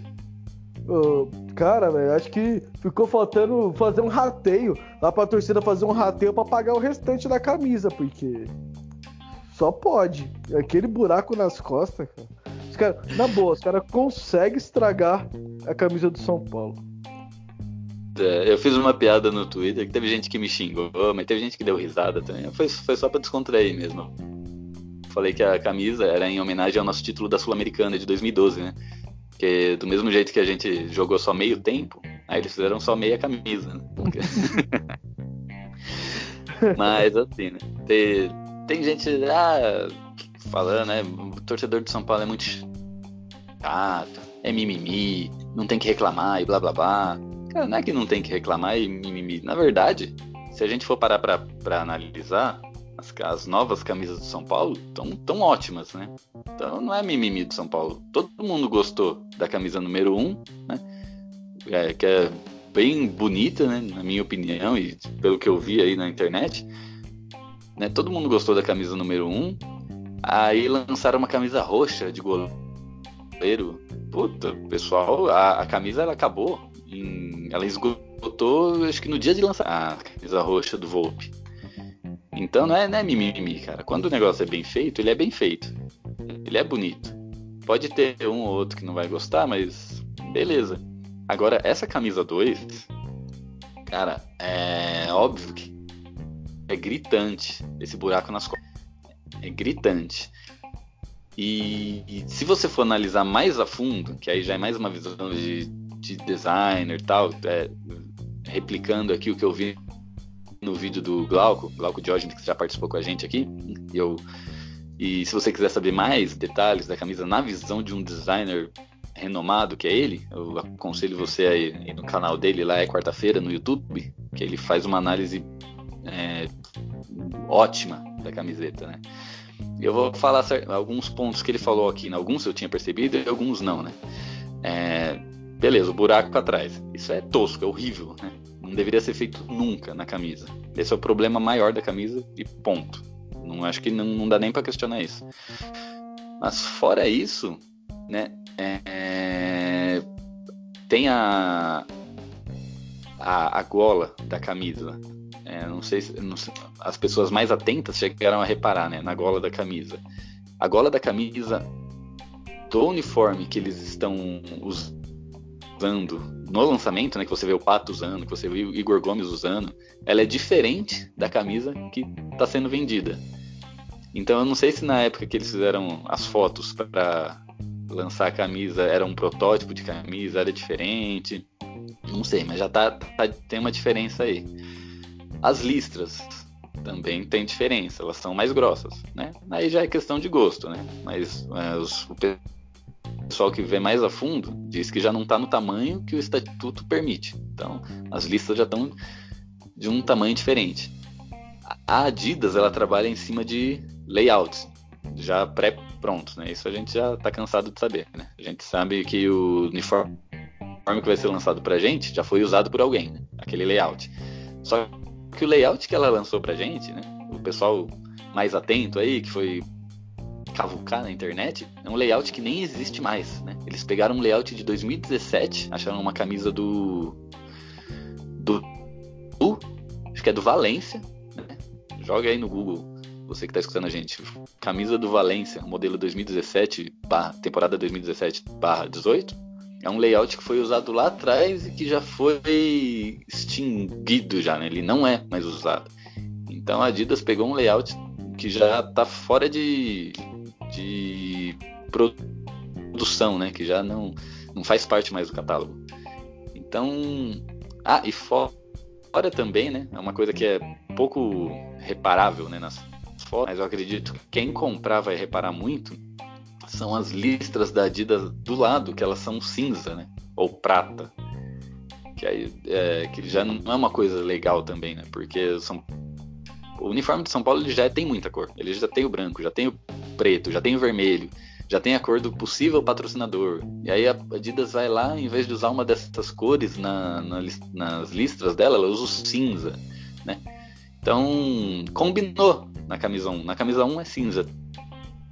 cara, velho, acho que ficou faltando fazer um rateio lá pra torcida fazer um rateio para pagar o restante da camisa, porque só pode. Aquele buraco nas costas, cara. Os cara, na boa, os caras conseguem estragar a camisa do São Paulo. É, eu fiz uma piada no Twitter que teve gente que me xingou, mas teve gente que deu risada também. Foi, foi só pra descontrair mesmo. Falei que a camisa era em homenagem ao nosso título da Sul-Americana de 2012, né? Porque do mesmo jeito que a gente jogou só meio tempo, aí eles fizeram só meia camisa. Né? Mas assim, né? Tem, tem gente ah, falando, né? O torcedor de São Paulo é muito chato, é mimimi, não tem que reclamar e blá blá blá. Cara, não é que não tem que reclamar e mimimi. Na verdade, se a gente for parar pra, pra analisar, as, as novas camisas do São Paulo estão tão ótimas, né? Então não é mimimi do São Paulo. Todo mundo gostou da camisa número 1, um, né? É, que é bem bonita, né? Na minha opinião e pelo que eu vi aí na internet. Né? Todo mundo gostou da camisa número 1. Um. Aí lançaram uma camisa roxa de goleiro. Puta, pessoal, a, a camisa ela acabou em, ela esgotou, acho que no dia de lançar a camisa roxa do Volpe. Então não é, não é mimimi, cara. Quando o negócio é bem feito, ele é bem feito. Ele é bonito. Pode ter um ou outro que não vai gostar, mas beleza. Agora, essa camisa 2, cara, é óbvio que é gritante esse buraco nas costas. É gritante. E, e, se você for analisar mais a fundo, que aí já é mais uma visão de de designer e tal, é, replicando aqui o que eu vi no vídeo do Glauco, Glauco Diógenes, que já participou com a gente aqui, e eu e se você quiser saber mais detalhes da camisa na visão de um designer renomado que é ele, eu aconselho você a ir no canal dele lá é quarta-feira no YouTube, que ele faz uma análise é, ótima da camiseta, né? Eu vou falar alguns pontos que ele falou aqui, né? alguns eu tinha percebido e alguns não, né? É, Beleza, o buraco para trás. Isso é tosco, é horrível, né? Não deveria ser feito nunca na camisa. Esse é o problema maior da camisa e ponto. Não acho que não, não dá nem para questionar isso. Mas fora isso, né? É, é, tem a, a, a gola da camisa. É, não, sei, não sei, as pessoas mais atentas chegaram a reparar, né? Na gola da camisa. A gola da camisa do uniforme que eles estão usando no lançamento, né, que você vê o Pato usando, que você vê o Igor Gomes usando, ela é diferente da camisa que está sendo vendida. Então eu não sei se na época que eles fizeram as fotos para lançar a camisa era um protótipo de camisa, era diferente. Não sei, mas já tá, tá, tem uma diferença aí. As listras também tem diferença, elas são mais grossas, né? Aí já é questão de gosto, né? Mas os, o pessoal que vê mais a fundo diz que já não está no tamanho que o estatuto permite. Então, as listas já estão de um tamanho diferente. A Adidas ela trabalha em cima de layouts já pré-prontos, né? Isso a gente já está cansado de saber, né? A gente sabe que o uniforme que vai ser lançado para a gente já foi usado por alguém, né? aquele layout. Só que o layout que ela lançou para a gente, né? O pessoal mais atento aí, que foi cavucar na internet, é um layout que nem existe mais, né? Eles pegaram um layout de 2017, acharam uma camisa do do, do acho que é do Valência, né? Joga aí no Google, você que está escutando a gente, camisa do Valência, modelo 2017, barra, temporada 2017 barra 18. É um layout que foi usado lá atrás e que já foi extinguido já, né? Ele não é mais usado. Então a Adidas pegou um layout que já está fora de, de produção, né? Que já não, não faz parte mais do catálogo. Então, ah, e fora também, né? É uma coisa que é pouco reparável, né? Nas fotos, mas eu acredito que quem comprar vai reparar muito são as listras da Adidas do lado, que elas são cinza, né? Ou prata. Que, aí, é, que já não é uma coisa legal também, né? Porque são o uniforme de São Paulo ele já tem muita cor. Ele já tem o branco, já tem o preto, já tem o vermelho, já tem a cor do possível patrocinador. E aí a Adidas vai lá, em vez de usar uma dessas cores na, na, nas listras dela, ela usa o cinza, né? Então, combinou na camisa 1. Na camisa 1 é cinza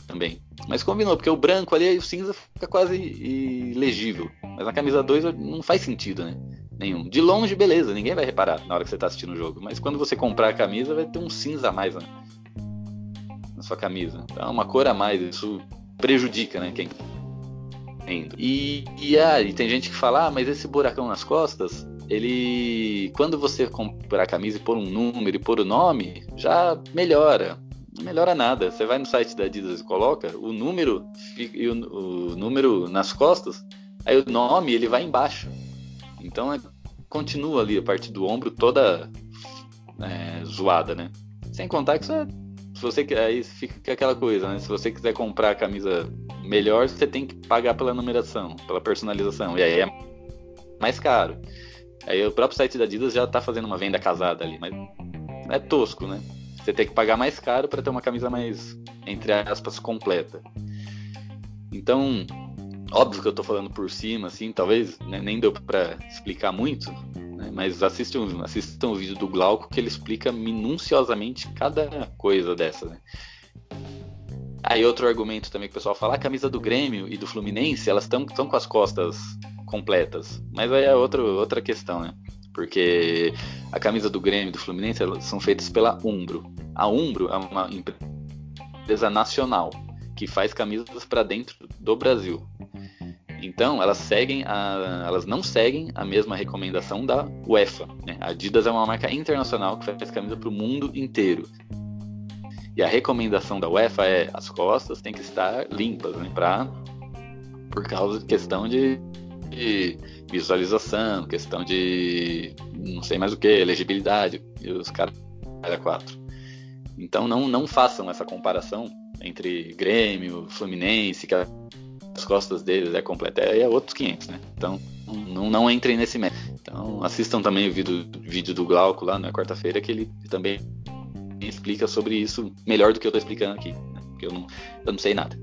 também. Mas combinou, porque o branco ali, o cinza fica quase ilegível. Mas na camisa 2 não faz sentido, né? nenhum. De longe, beleza, ninguém vai reparar na hora que você está assistindo o jogo. Mas quando você comprar a camisa, vai ter um cinza a mais né? na sua camisa. Então, uma cor a mais, isso prejudica, né? Quem E, e, ah, e tem gente que fala, ah, mas esse buracão nas costas, ele. Quando você comprar a camisa e pôr um número e pôr o nome, já melhora. Não melhora nada. Você vai no site da Adidas e coloca o número e o, o número nas costas, aí o nome ele vai embaixo. Então é, continua ali a parte do ombro toda é, zoada, né? Sem contar que é você aí fica aquela coisa, né? Se você quiser comprar a camisa melhor, você tem que pagar pela numeração, pela personalização. E aí é mais caro. Aí o próprio site da Adidas já tá fazendo uma venda casada ali, mas é tosco, né? Você tem que pagar mais caro para ter uma camisa mais, entre aspas, completa. Então, óbvio que eu tô falando por cima, assim, talvez né, nem deu para explicar muito, né? Mas assistam, assistam o vídeo do Glauco que ele explica minuciosamente cada coisa dessa. Né? Aí outro argumento também que o pessoal fala, a camisa do Grêmio e do Fluminense, elas estão com as costas completas. Mas aí é outro, outra questão, né? Porque a camisa do Grêmio e do Fluminense são feitas pela Umbro. A Umbro é uma empresa nacional que faz camisas para dentro do Brasil. Então, elas seguem a, elas não seguem a mesma recomendação da UEFA. Né? A Adidas é uma marca internacional que faz camisa para o mundo inteiro. E a recomendação da UEFA é as costas têm que estar limpas, né? Pra, por causa de questão de, de visualização, questão de não sei mais o que, elegibilidade, e os caras quatro. Então não, não façam essa comparação entre Grêmio, Fluminense, que as costas deles é completa, é, é outros 500, né? Então, não, não entrem nesse método. Então, assistam também o vídeo, vídeo do Glauco lá na quarta-feira, que ele também explica sobre isso melhor do que eu tô explicando aqui, né? porque eu não, eu não sei nada.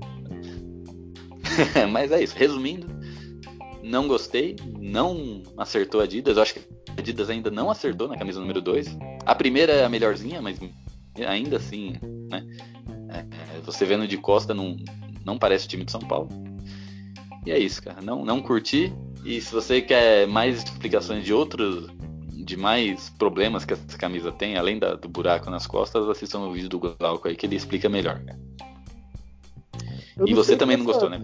Mas é isso. Resumindo, não gostei, não acertou a Adidas. Eu acho que a Adidas ainda não acertou na camisa número 2. A primeira é a melhorzinha, mas ainda assim, né? É, você vendo de costa não, não parece o time de São Paulo. E é isso, cara. Não, não curti. E se você quer mais explicações de outros, de mais problemas que essa camisa tem, além da, do buraco nas costas, assistam o vídeo do Glauco aí que ele explica melhor. Cara. E você também não gostou, né?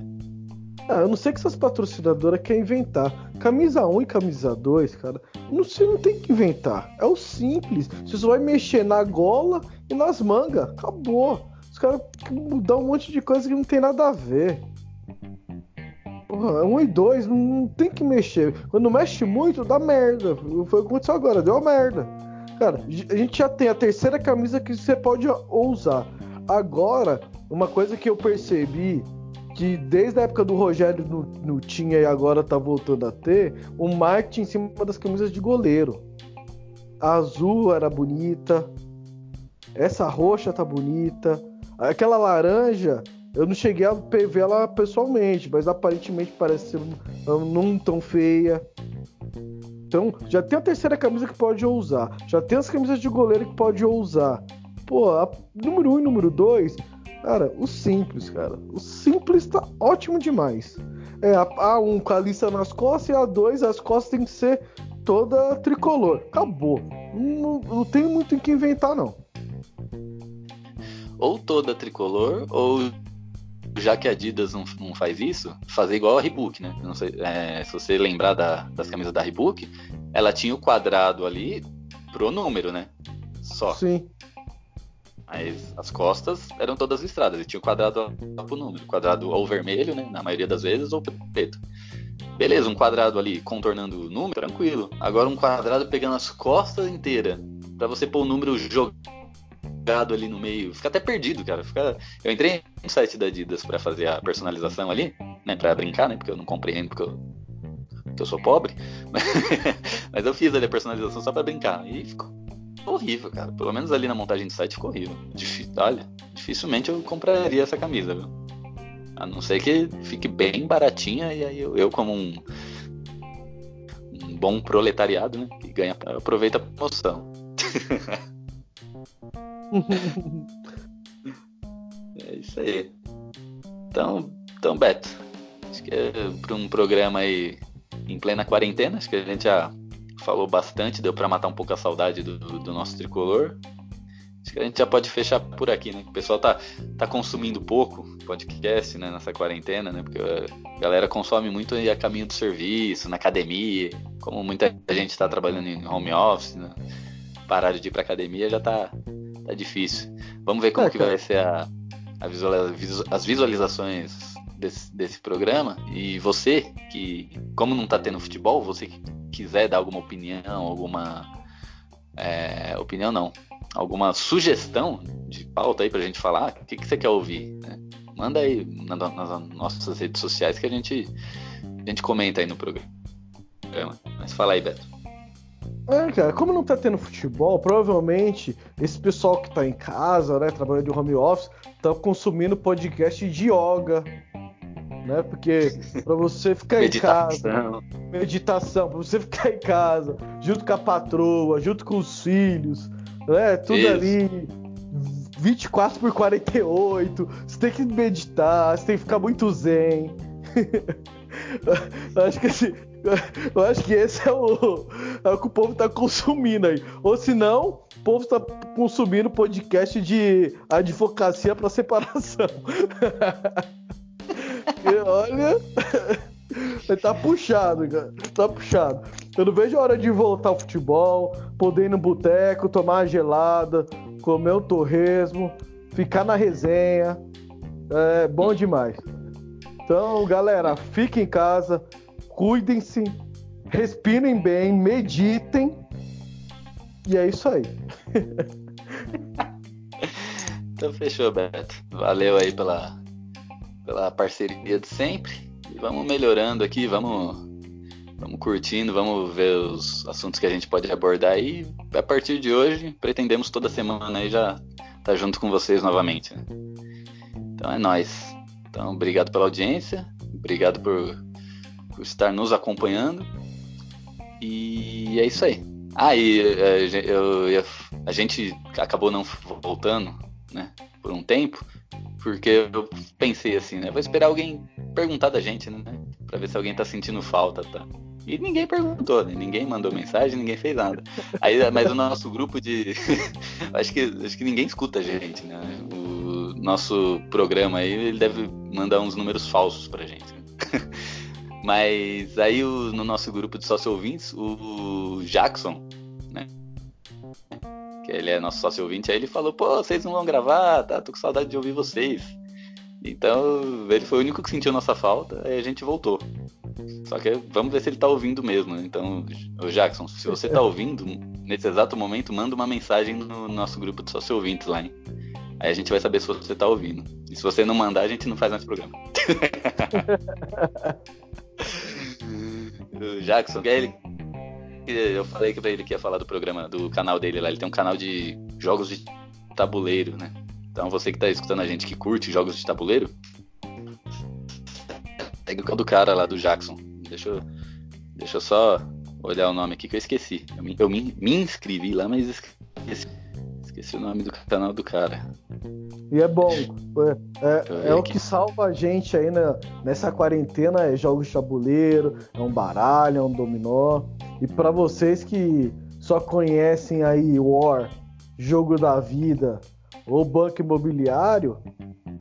Ah, eu não sei que essas patrocinadoras querem inventar. Camisa 1 e camisa 2, cara, não, você não tem que inventar. É o simples. Você só vai mexer na gola e nas mangas. Acabou. Os caras mudar um monte de coisa que não tem nada a ver. Porra, um e dois, não tem que mexer. Quando mexe muito, dá merda. Foi o que aconteceu agora, deu uma merda. Cara, a gente já tem a terceira camisa que você pode usar. Agora, uma coisa que eu percebi que desde a época do Rogério não, tinha e agora tá voltando a ter, o marketing em cima das camisas de goleiro. A azul era bonita, essa roxa tá bonita, aquela laranja eu não cheguei a ver ela pessoalmente, mas aparentemente parece ser não tão feia. Então, já tem a terceira camisa que pode usar. Já tem as camisas de goleiro que pode usar. Pô, número 1 um e número 2, cara, o simples, cara. O simples tá ótimo demais. É, a, a 1 um com a lista nas costas e a 2, as costas tem que ser toda tricolor. Acabou. Não, não tem muito o que inventar, não. Ou toda tricolor, ou já que a Adidas não, não faz isso, fazer igual a Reebok, né? Não sei, é, se você lembrar da, das camisas da Reebok, ela tinha o quadrado ali pro número, né? Só. Sim. Mas as costas eram todas listradas e tinha o quadrado pro número. Quadrado ou vermelho, né? Na maioria das vezes, ou preto. Beleza, um quadrado ali contornando o número, tranquilo. Agora um quadrado pegando as costas inteiras. para você pôr o número jogado jogado ali no meio. Fica até perdido, cara. Fica... Eu entrei no site da Adidas para fazer a personalização ali, né? Pra brincar, né? Porque eu não compreendo porque eu, porque eu sou pobre. Mas eu fiz ali a personalização só para brincar. E ficou horrível, cara. Pelo menos ali na montagem do site ficou horrível. Difí... Olha, dificilmente eu compraria essa camisa, viu? A não ser que fique bem baratinha e aí eu, eu como um, um bom proletariado, né? Que ganha, aproveita a promoção. é isso aí. Então, então Beto, acho que é para um programa aí em plena quarentena, acho que a gente já falou bastante, deu para matar um pouco a saudade do, do nosso tricolor. acho que a gente já pode fechar por aqui, né? O pessoal tá, tá consumindo pouco podcast, né, nessa quarentena, né? Porque a galera consome muito a caminho do serviço, na academia, como muita gente está trabalhando em home office, né? Parar de ir pra academia já tá, tá difícil. Vamos ver como é, que vai ser a, a visualiza, as visualizações desse, desse programa. E você, que, como não tá tendo futebol, você que quiser dar alguma opinião, alguma. É, opinião não. Alguma sugestão de pauta aí pra gente falar, o que, que você quer ouvir? Né? Manda aí nas, nas nossas redes sociais que a gente, a gente comenta aí no programa. Mas fala aí, Beto. É, cara, como não tá tendo futebol, provavelmente esse pessoal que tá em casa, né, trabalhando de home office, tá consumindo podcast de yoga, né? Porque para você ficar em casa, meditação, para você ficar em casa, junto com a patroa, junto com os filhos, né? Tudo Isso. ali 24 por 48, você tem que meditar, você tem que ficar muito zen. eu acho que esse, eu acho que esse é o, é o que o povo tá consumindo aí. Ou se não, o povo está consumindo podcast de advocacia para separação. olha. tá puxado, cara. Tá puxado. Eu não vejo a hora de voltar ao futebol, poder ir no boteco, tomar uma gelada, comer um torresmo, ficar na resenha. É bom demais. Então, galera, fiquem em casa, cuidem-se, respirem bem, meditem. E é isso aí. então fechou, Beto. Valeu aí pela pela parceria de sempre. E vamos melhorando aqui, vamos, vamos curtindo, vamos ver os assuntos que a gente pode abordar e a partir de hoje pretendemos toda semana aí já estar tá junto com vocês novamente. Né? Então é nós. Então obrigado pela audiência, obrigado por, por estar nos acompanhando e é isso aí. Ah, e é, eu, eu, a gente acabou não voltando, né, por um tempo, porque eu pensei assim, né? Vou esperar alguém perguntar da gente, né? Pra ver se alguém tá sentindo falta, tá? E ninguém perguntou, né? Ninguém mandou mensagem, ninguém fez nada. Aí, mas o nosso grupo de. acho, que, acho que ninguém escuta a gente, né? O nosso programa aí, ele deve mandar uns números falsos pra gente. Né? mas aí o, no nosso grupo de sócio ouvintes, o Jackson? Que ele é nosso sócio ouvinte, aí ele falou, pô, vocês não vão gravar, tá? Tô com saudade de ouvir vocês. Então, ele foi o único que sentiu nossa falta, aí a gente voltou. Só que vamos ver se ele tá ouvindo mesmo. Né? Então, o Jackson, se você tá ouvindo, nesse exato momento, manda uma mensagem no nosso grupo de sócio ouvintes lá, hein? Aí a gente vai saber se você tá ouvindo. E se você não mandar, a gente não faz mais programa. o Jackson, ele eu falei pra ele que ia falar do programa, do canal dele lá. Ele tem um canal de jogos de tabuleiro, né? Então você que tá escutando a gente que curte jogos de tabuleiro, pega o do cara lá, do Jackson. Deixa eu, deixa eu só olhar o nome aqui que eu esqueci. Eu me, eu me, me inscrevi lá, mas esqueci, esqueci o nome do canal do cara. E é bom. É, é, é o que salva a gente aí na, nessa quarentena, é jogos de tabuleiro, é um baralho, é um dominó. E para vocês que só conhecem aí War, Jogo da Vida ou Banco Imobiliário,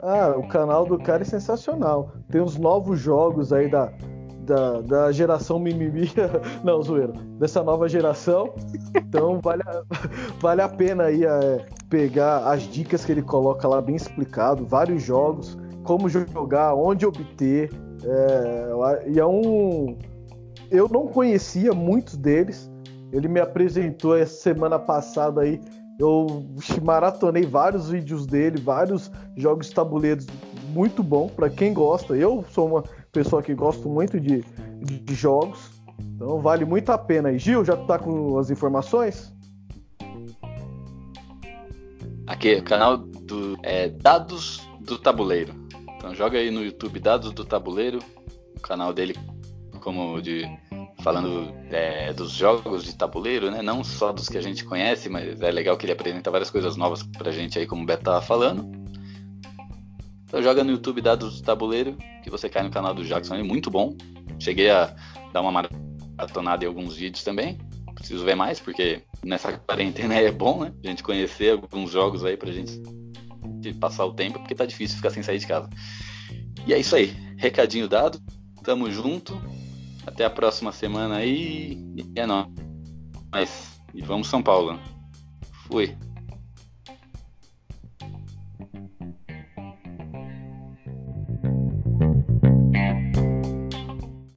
ah, o canal do cara é sensacional. Tem uns novos jogos aí da, da, da geração mimimi, não, zoeira, dessa nova geração. Então vale a, vale a pena aí é, pegar as dicas que ele coloca lá bem explicado, vários jogos, como jogar, onde obter. É, e é um. Eu não conhecia muitos deles. Ele me apresentou essa semana passada aí. Eu maratonei vários vídeos dele, vários jogos tabuleiros muito bom para quem gosta. Eu sou uma pessoa que gosto muito de, de jogos, então vale muito a pena. E Gil, já tá com as informações? Aqui, canal do é, Dados do Tabuleiro. Então joga aí no YouTube Dados do Tabuleiro, o canal dele como de falando é, dos jogos de tabuleiro, né? Não só dos que a gente conhece, mas é legal que ele apresenta várias coisas novas pra gente aí, como o Beto tava falando. Então joga no YouTube Dados do Tabuleiro, que você cai no canal do Jackson, é muito bom. Cheguei a dar uma maratonada em alguns vídeos também. preciso ver mais, porque nessa quarentena é bom, né? A gente conhecer alguns jogos aí pra gente passar o tempo, porque tá difícil ficar sem sair de casa. E é isso aí. Recadinho dado. Tamo junto. Até a próxima semana aí. E é nóis. E vamos São Paulo. Fui.